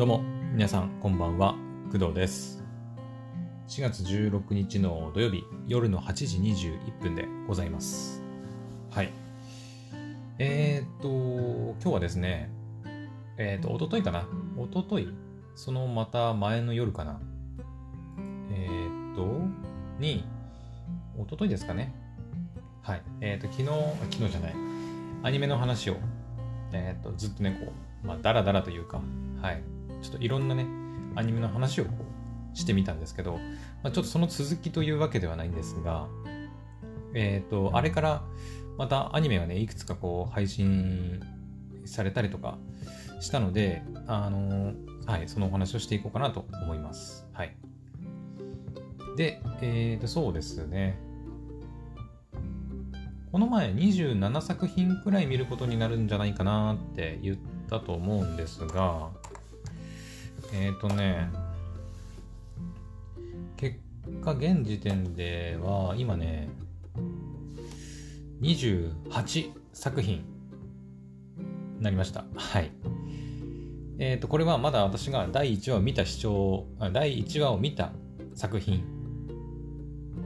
どうも、皆さん、こんばんは。工藤です。4月16日の土曜日、夜の8時21分でございます。はい。えー、っと、今日はですね、えー、っと、おとといかな。おととい、そのまた前の夜かな。えー、っと、に、おとといですかね。はい。え、っと、昨日、昨日じゃない。アニメの話を、え、っと、ずっとね、こう、まあ、だらだらというか、はい。ちょっといろんなね、アニメの話をこうしてみたんですけど、まあ、ちょっとその続きというわけではないんですが、えっ、と、あれからまたアニメがね、いくつかこう配信されたりとかしたので、あのはい、そのお話をしていこうかなと思います。はい。で、えっ、と、そうですね。この前27作品くらい見ることになるんじゃないかなって言ったと思うんですが、えっ、ー、とね、結果現時点では今ね、28作品になりました。はい。えっ、ー、と、これはまだ私が第1話を見た視聴、第1話を見た作品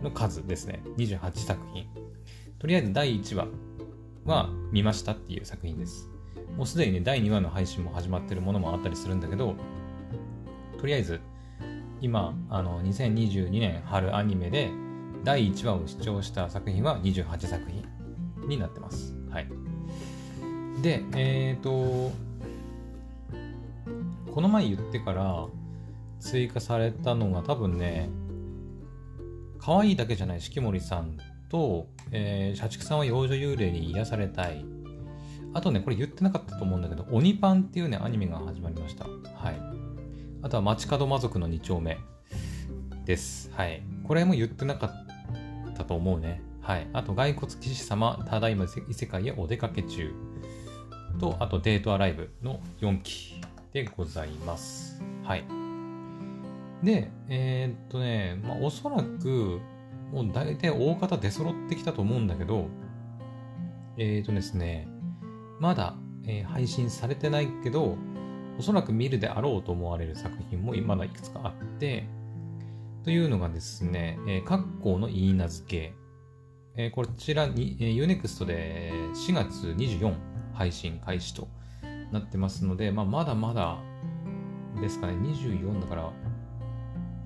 の数ですね。28作品。とりあえず第1話は見ましたっていう作品です。もうすでにね、第2話の配信も始まってるものもあったりするんだけど、とりあえず、今、あの、2022年春アニメで第1話を視聴した作品は28作品になってます。はい。で、えっ、ー、と、この前言ってから追加されたのが多分ね、可愛いだけじゃない四季森さんと、えー、社畜さんは幼女幽霊に癒されたい。あとね、これ言ってなかったと思うんだけど、鬼パンっていうね、アニメが始まりました。はい。あとは街角魔族の2丁目です。はい。これも言ってなかったと思うね。はい。あと、骸骨騎士様、ただいま異世界へお出かけ中。と、あと、デートアライブの4期でございます。はい。で、えー、っとね、まあ、おそらく、もう大体大方出揃ってきたと思うんだけど、えー、っとですね、まだ、えー、配信されてないけど、おそらく見るであろうと思われる作品もまだいくつかあって、というのがですね、えー、括弧の言い名付け。えー、こちらに、えー、Unext で4月24配信開始となってますので、まあ、まだまだですかね、24だから、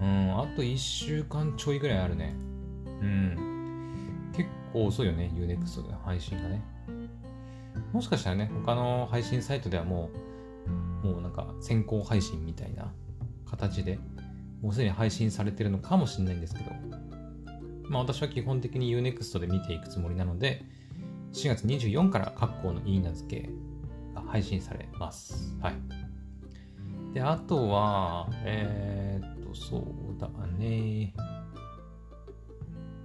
うん、あと1週間ちょいぐらいあるね。うん。結構遅いよね、Unext で配信がね。もしかしたらね、他の配信サイトではもう、もうなんか先行配信みたいな形でもうすでに配信されてるのかもしれないんですけど、まあ私は基本的に Unext で見ていくつもりなので、4月24から括弧のいい名付けが配信されます。はい。で、あとは、えー、っと、そうだね。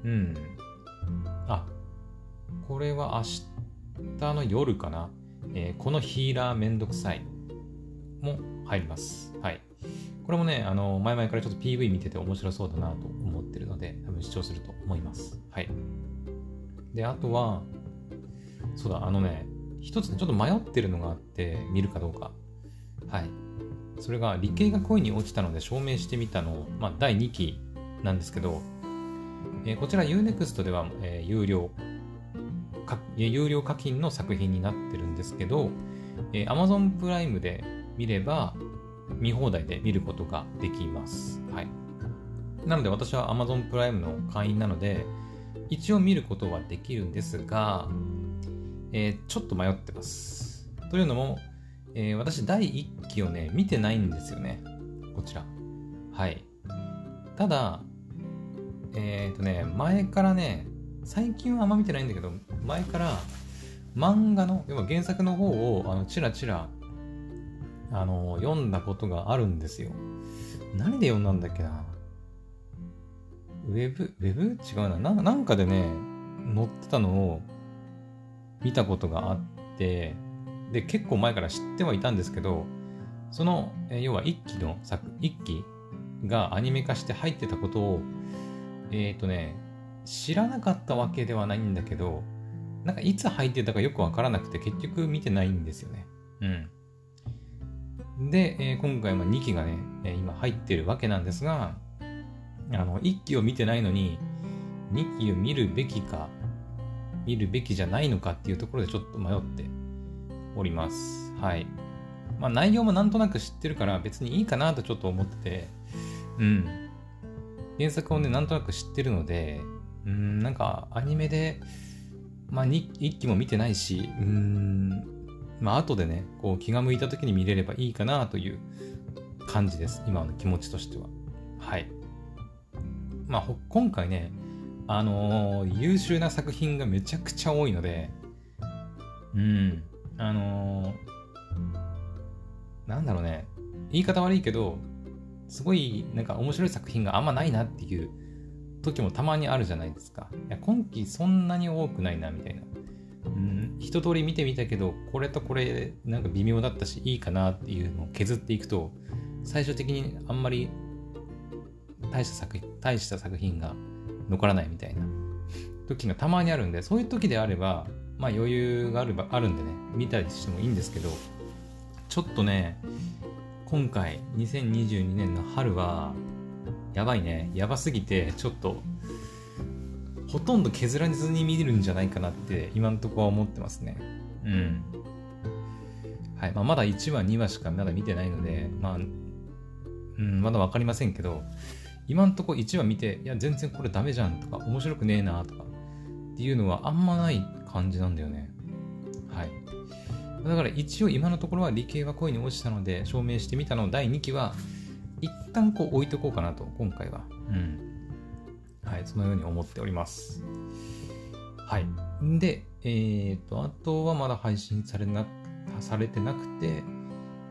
うん。あ、これは明日の夜かな。えー、このヒーラーめんどくさい。も入ります。はい。これもね、あの、前々からちょっと PV 見てて面白そうだなと思ってるので、多分視聴すると思います。はい。で、あとは、そうだ、あのね、一つね、ちょっと迷ってるのがあって、見るかどうか。はい。それが、理系が恋に落ちたので証明してみたの、まあ、第2期なんですけど、えー、こちら Unext では、えー、有料、有料課金の作品になってるんですけど、えー、Amazon プライムで見れば見放題で見ることができます。はい。なので私は Amazon プライムの会員なので、一応見ることはできるんですが、えー、ちょっと迷ってます。というのも、えー、私第1期をね、見てないんですよね。こちら。はい。ただ、えっ、ー、とね、前からね、最近はあんま見てないんだけど、前から漫画の、要は原作の方を、あの、チラチラあの、読んだことがあるんですよ。何で読んだんだっけな？ウェブ、ウェブ？違うなな。なんかでね、載ってたのを見たことがあって、で、結構前から知ってはいたんですけど、その、え要は一期の作、一期がアニメ化して入ってたことを、えっ、ー、とね、知らなかったわけではないんだけど、なんかいつ入ってたかよくわからなくて結局見てないんですよね。うん。で、えー、今回も2期がね、え今入ってるわけなんですが、あの、1期を見てないのに、2期を見るべきか、見るべきじゃないのかっていうところでちょっと迷っております。はい。まあ内容もなんとなく知ってるから別にいいかなとちょっと思ってて、うん。原作をね、なんとなく知ってるので、うん、なんかアニメで、まあ1期も見てないし、うん、まあ後でね、こう気が向いた時に見れればいいかなという感じです。今の気持ちとしては。はい。まあ今回ね、あのー、優秀な作品がめちゃくちゃ多いので、うん、あのー、なんだろうね、言い方悪いけど、すごいなんか面白い作品があんまないなっていう時もたまにあるじゃないですか。いや、今季そんなに多くないな、みたいな。うん、一通り見てみたけど、これとこれなんか微妙だったし、いいかなっていうのを削っていくと、最終的にあんまり大した作品、大した作品が残らないみたいな時がたまにあるんで、そういう時であれば、まあ余裕があるあるんでね、見たりしてもいいんですけど、ちょっとね、今回、2022年の春は、やばいね。やばすぎて、ちょっと、ほとんど削らずに見れるんじゃないかなって、今んとこは思ってますね。うん。はい。まあ、まだ1話、2話しかまだ見てないので、まあ、うん、まだわかりませんけど、今んとこ1話見て、いや、全然これダメじゃんとか、面白くねえなとか、っていうのはあんまない感じなんだよね。はい。だから一応今のところは理系は恋に落ちたので証明してみたの第2期は一旦こう置いとこうかなと、今回は。うん。はい、そのように思っております。はい。で、えっ、ー、と、あとはまだ配信されな、されてなくて、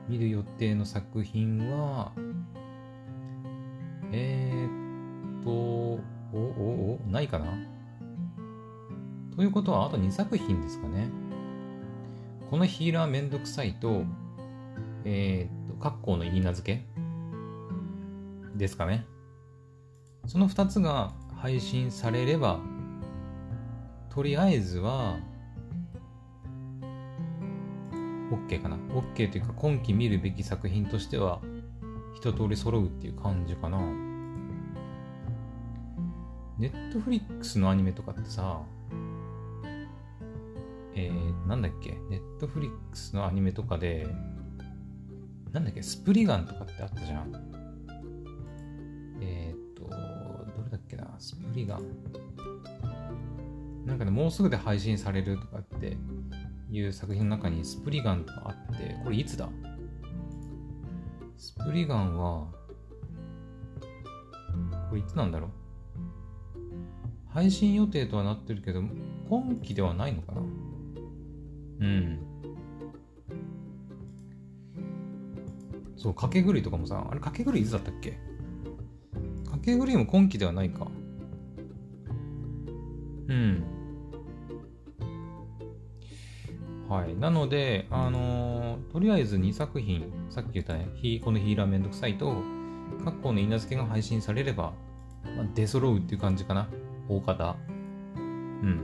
見る予定の作品は、えー、と、お、お、お、ないかな？ということは、あと2作品ですかね。このヒーラーめんどくさいと、えー、と、格好の言い名付けですかね。その2つが配信されれば、とりあえずは、OK かな。OK というか、今期見るべき作品としては、一通り揃うっていう感じかな。ネットフリックスのアニメとかってさ、えー、なんだっけ、ネットフリックスのアニメとかで、なんだっけ、スプリガンとかってあったじゃん。スプリガン。なんかね、もうすぐで配信されるとかっていう作品の中にスプリガンとかあって、これいつだ？スプリガンは、これいつなんだろう？配信予定とはなってるけど、今期ではないのかな？うん。そう、掛け狂いとかもさ、あれ掛け狂いいつだったっけ？掛け狂いも今期ではないか。うん。はい。なので、あのー、とりあえず2作品、さっき言ったね、このヒーラーめんどくさいと、過去の稲付けが配信されれば、まあ、出揃うっていう感じかな。大方。うん。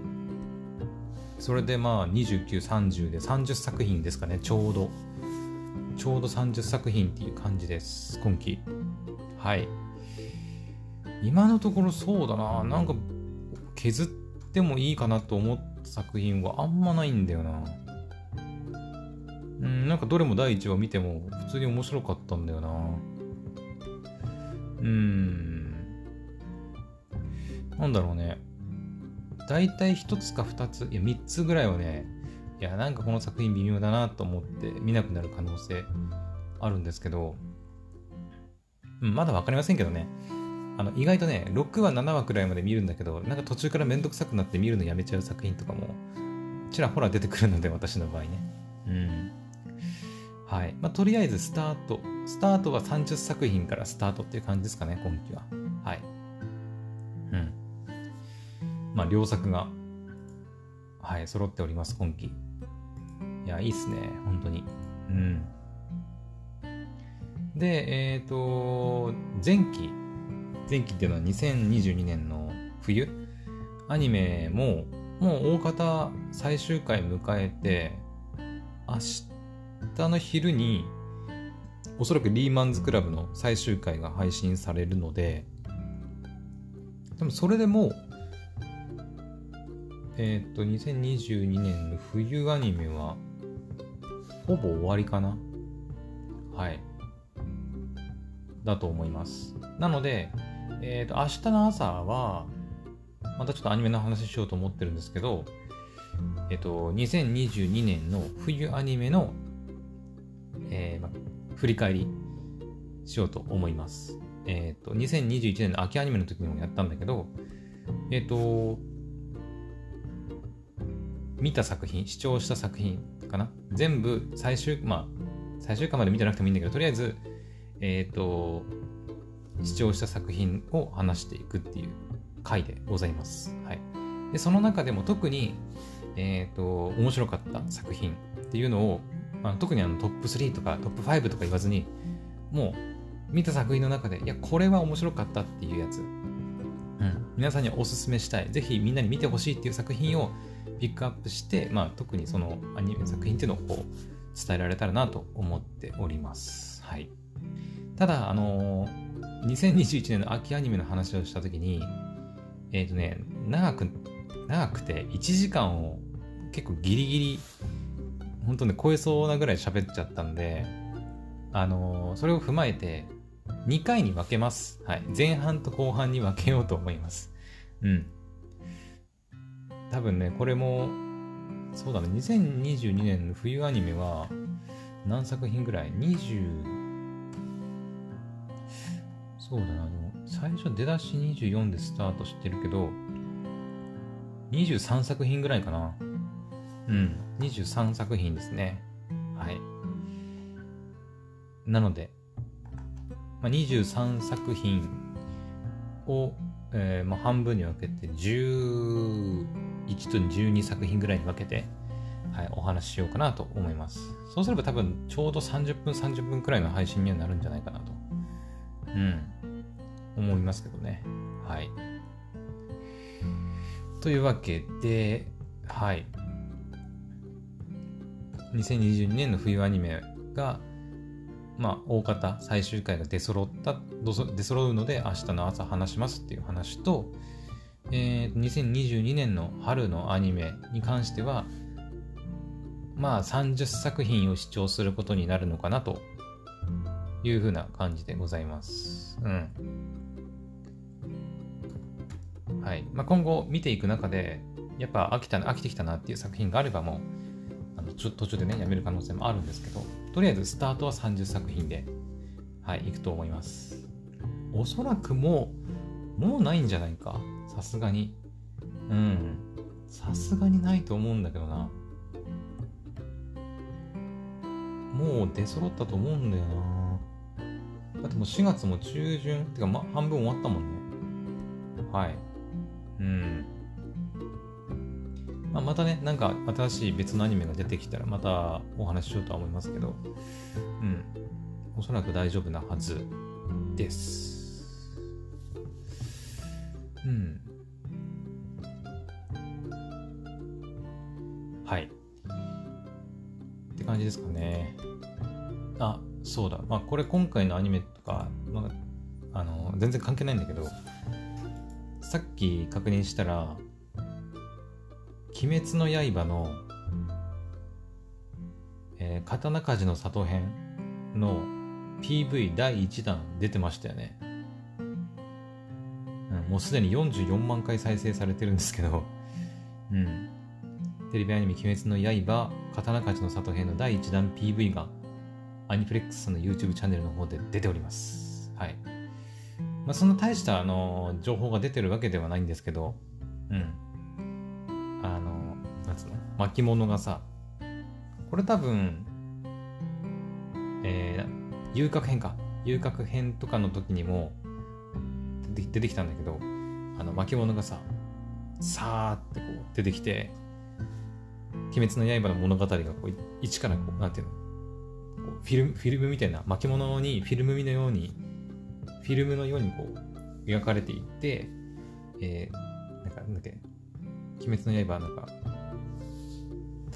それでまあ29、30で30作品ですかね、ちょうど。ちょうど30作品っていう感じです、今期。はい。今のところそうだな、なんか削ってもいいかなと思った作品はあんまないんだよな。うん、なんかどれも第1話見ても普通に面白かったんだよな。うん。なんだろうね。大体1つか2つ、いや3つぐらいはね、いや、なんかこの作品微妙だなと思って見なくなる可能性あるんですけど、うん、まだわかりませんけどね。あの、意外とね、6話、7話くらいまで見るんだけど、なんか途中からめんどくさくなって見るのやめちゃう作品とかも、ちらほら出てくるので、私の場合ね。うん。はい。まあ、とりあえずスタート。スタートは30作品からスタートっていう感じですかね、今期は。はい。うん。まあ、両作が、はい、揃っております、今期。いや、いいっすね、本当に。うん。で、えっ、ー、と、前期、前期っていうのは2022年の冬、アニメも、もう大方最終回迎えて、明日の昼に、おそらくリーマンズクラブの最終回が配信されるので、でもそれでも、えっ、と、2022年の冬アニメは、ほぼ終わりかな？はい。だと思います。なので、えっ、ー、と、明日の朝は、またちょっとアニメの話しようと思ってるんですけど、えっ、ー、と、2022年の冬アニメの、えーま、振り返りしようと思います。えっ、ー、と、2021年の秋アニメの時にもやったんだけど、えっ、と、見た作品、視聴した作品かな？全部最終、まあ、最終回まで見てなくてもいいんだけど、とりあえず、えっ、と、視聴した作品を話していくっていう回でございます。はい。で、その中でも特に、えっ、ー、と、面白かった作品っていうのを、まあ、特にあのトップ3とかトップ5とか言わずに、もう見た作品の中で、いや、これは面白かったっていうやつ、うん、皆さんにおすすめしたい、ぜひみんなに見てほしいっていう作品をピックアップして、まあ、特にそのアニメ作品っていうのをこう伝えられたらなと思っております。はい。ただ、あのー、2021年の秋アニメの話をしたときに、えっ、ー、とね、長く、長くて1時間を結構ギリギリ、本当ね、超えそうなぐらい喋っちゃったんで、あのー、それを踏まえて、2回に分けます。はい。前半と後半に分けようと思います。うん。多分ね、これも、そうだね、2022年の冬アニメは、何作品ぐらい ?20、そうだな、でも、最初出だし24でスタートしてるけど、23作品ぐらいかな。うん、23作品ですね。はい。なので、まあ、23作品を、えーまあ、半分に分けて11と12作品ぐらいに分けて、はい、お話ししようかなと思います。そうすれば多分ちょうど30分30分くらいの配信にはなるんじゃないかなと、うん、ますけどね。はい。というわけで、はい。2022年の冬アニメが、まあ、大方最終回が出揃った、出揃うので明日の朝話しますっていう話と、えー、2022年の春のアニメに関しては、まあ30作品を視聴することになるのかなというふうな感じでございます。うん。い。まあ、今後見ていく中で、やっぱ飽きた飽きてきたなっていう作品があればもう、あの途中でね、やめる可能性もあるんですけど、とりあえずスタートは30作品で、はい、いくと思います。おそらくもう、もうないんじゃないか。さすがに。うん。さすがにないと思うんだけどな。もう出揃ったと思うんだよな。だってもう4月も中旬、ってか、ま、半分終わったもんね。はい。まあ、またね、なんか新しい別のアニメが出てきたらまたお話ししようとは思いますけど、うん。おそらく大丈夫なはずです。うん。はい。って感じですかね。あ、そうだ。まあ、これ今回のアニメとか、まあ、あの、全然関係ないんだけど、さっき確認したら、鬼滅の刃の、えー、刀鍛冶の里編の PV 第1弾出てましたよね。うん、もうすでに44万回再生されてるんですけど、うん。テレビアニメ鬼滅の刃、刀鍛冶の里編の第1弾 PV がアニプレックスの YouTube チャンネルの方で出ております。はい。まあ、そんな大したあの情報が出てるわけではないんですけど、うん。巻物がさ、これ多分、えー、遊郭編か。遊郭編とかの時にも出てきたんだけど、あの巻物がさ、さーってこう出てきて、鬼滅の刃の物語がこう一からこう、なんていうの、フィルム、フィルムみたいな巻物にフィルムのように、フィルムのようにこう、描かれていって、えー、なんか、なんだっけ、鬼滅の刃なんか、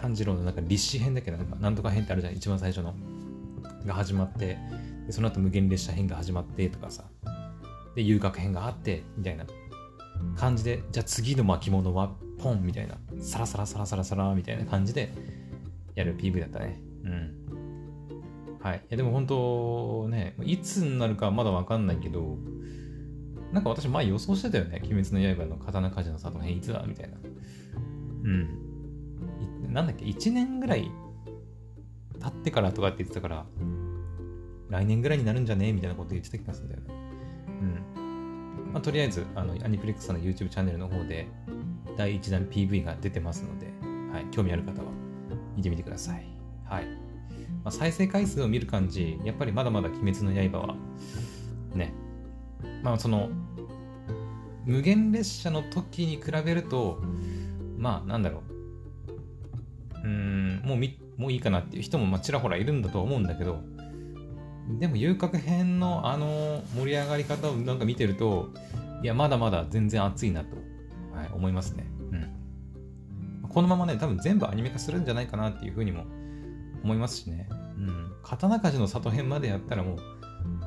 炭治郎のなんか立志編だっけな、なんとか編ってあるじゃん、一番最初の。が始まってでその後無限列車編が始まってとかさ。で遊郭編があってみたいな。感じでじゃあ次の巻物はポンみたいな。サラサラサラサラサラみたいな感じでやる PV だったね。うん。はい。いやでも本当ねいつになるかまだわかんないけどなんか私前予想してたよね。鬼滅の刃の刀鍛冶の里編いつだ？みたいな。うん。なんだっけ？1年ぐらい経ってからとかって言ってたから来年ぐらいになるんじゃね？みたいなこと言ってた気がするんだよね。うん。まあ、とりあえずあのアニプレックスさんの YouTube チャンネルの方で第1弾 PV が出てますので、はい、興味ある方は見てみてください。はい。まあ、再生回数を見る感じ、やっぱりまだまだ鬼滅の刃は、ね、まあその、無限列車の時に比べると、まあなんだろう、もうみもういいかなっていう人もまあちらほらいるんだと思うんだけど、でも遊郭編のあの盛り上がり方をなんか見てると、いや、まだまだ全然熱いなと、はい、思いますね。うん。このままね、多分全部アニメ化するんじゃないかなっていうふうにも思いますしね。うん。刀鍛冶の里編までやったらもう、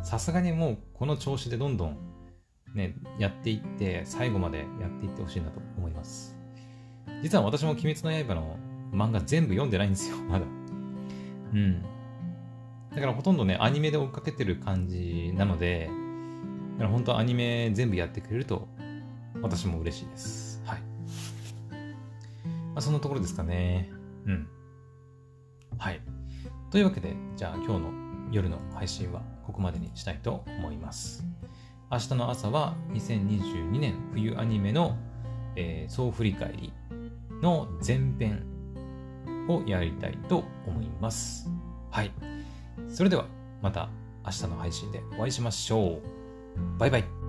さすがにもうこの調子でどんどんね、やっていって、最後までやっていってほしいなと思います。実は私も鬼滅の刃の漫画全部読んでないんですよ、まだ。うん。だからほとんどね、アニメで追っかけてる感じなので、だから本当アニメ全部やってくれると、私も嬉しいです。はい。まあ、そんなところですかね。うん。はい。というわけで、じゃあ今日の夜の配信はここまでにしたいと思います。明日の朝は2022年冬アニメの、えー、総振り返りの前編をやりたいと思います。はい。それではまた明日の配信でお会いしましょう。バイバイ。